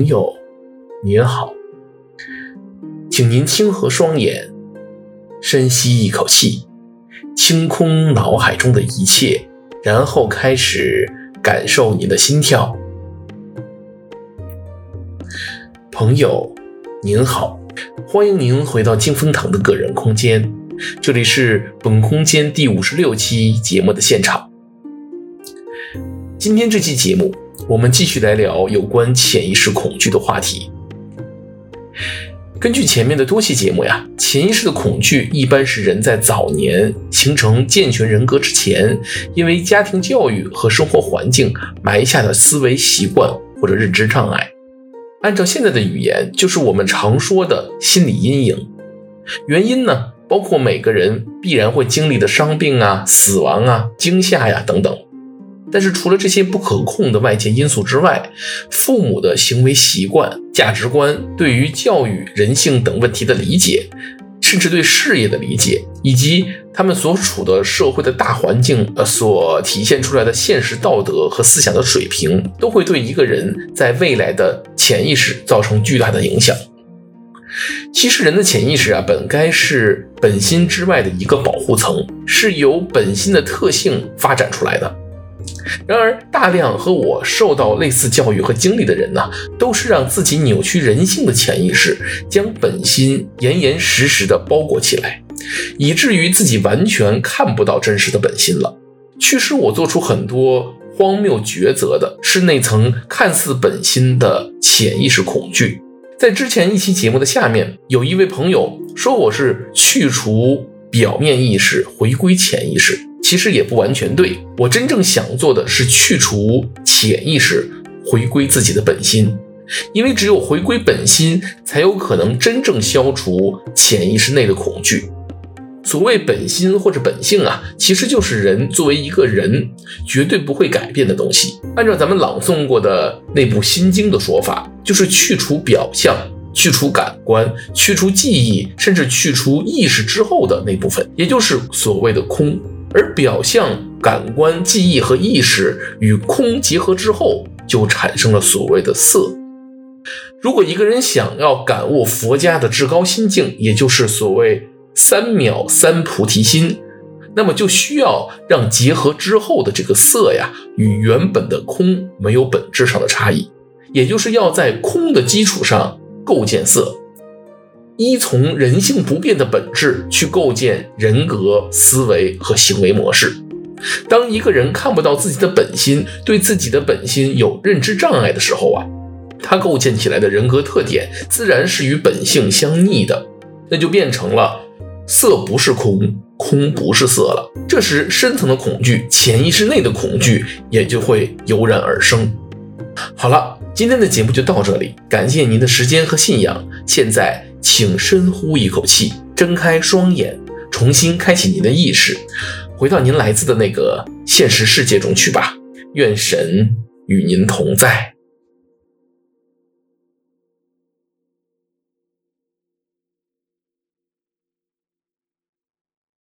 朋友，您好，请您轻合双眼，深吸一口气，清空脑海中的一切，然后开始感受你的心跳。朋友，您好，欢迎您回到金风堂的个人空间，这里是本空间第五十六期节目的现场。今天这期节目。我们继续来聊有关潜意识恐惧的话题。根据前面的多期节目呀，潜意识的恐惧一般是人在早年形成健全人格之前，因为家庭教育和生活环境埋下的思维习惯或者认知障碍。按照现在的语言，就是我们常说的心理阴影。原因呢，包括每个人必然会经历的伤病啊、死亡啊、惊吓呀等等。但是除了这些不可控的外界因素之外，父母的行为习惯、价值观、对于教育、人性等问题的理解，甚至对事业的理解，以及他们所处的社会的大环境呃所体现出来的现实道德和思想的水平，都会对一个人在未来的潜意识造成巨大的影响。其实人的潜意识啊，本该是本心之外的一个保护层，是由本心的特性发展出来的。然而，大量和我受到类似教育和经历的人呢，都是让自己扭曲人性的潜意识，将本心严严实实地包裹起来，以至于自己完全看不到真实的本心了。驱使我做出很多荒谬抉择的是那层看似本心的潜意识恐惧。在之前一期节目的下面，有一位朋友说我是去除表面意识，回归潜意识。其实也不完全对，我真正想做的是去除潜意识，回归自己的本心，因为只有回归本心，才有可能真正消除潜意识内的恐惧。所谓本心或者本性啊，其实就是人作为一个人绝对不会改变的东西。按照咱们朗诵过的那部《心经》的说法，就是去除表象、去除感官、去除记忆，甚至去除意识之后的那部分，也就是所谓的空。而表象、感官、记忆和意识与空结合之后，就产生了所谓的色。如果一个人想要感悟佛家的至高心境，也就是所谓三藐三菩提心，那么就需要让结合之后的这个色呀，与原本的空没有本质上的差异，也就是要在空的基础上构建色。依从人性不变的本质去构建人格、思维和行为模式。当一个人看不到自己的本心，对自己的本心有认知障碍的时候啊，他构建起来的人格特点自然是与本性相逆的，那就变成了色不是空，空不是色了。这时，深层的恐惧、潜意识内的恐惧也就会油然而生。好了，今天的节目就到这里，感谢您的时间和信仰。现在。请深呼一口气，睁开双眼，重新开启您的意识，回到您来自的那个现实世界中去吧。愿神与您同在。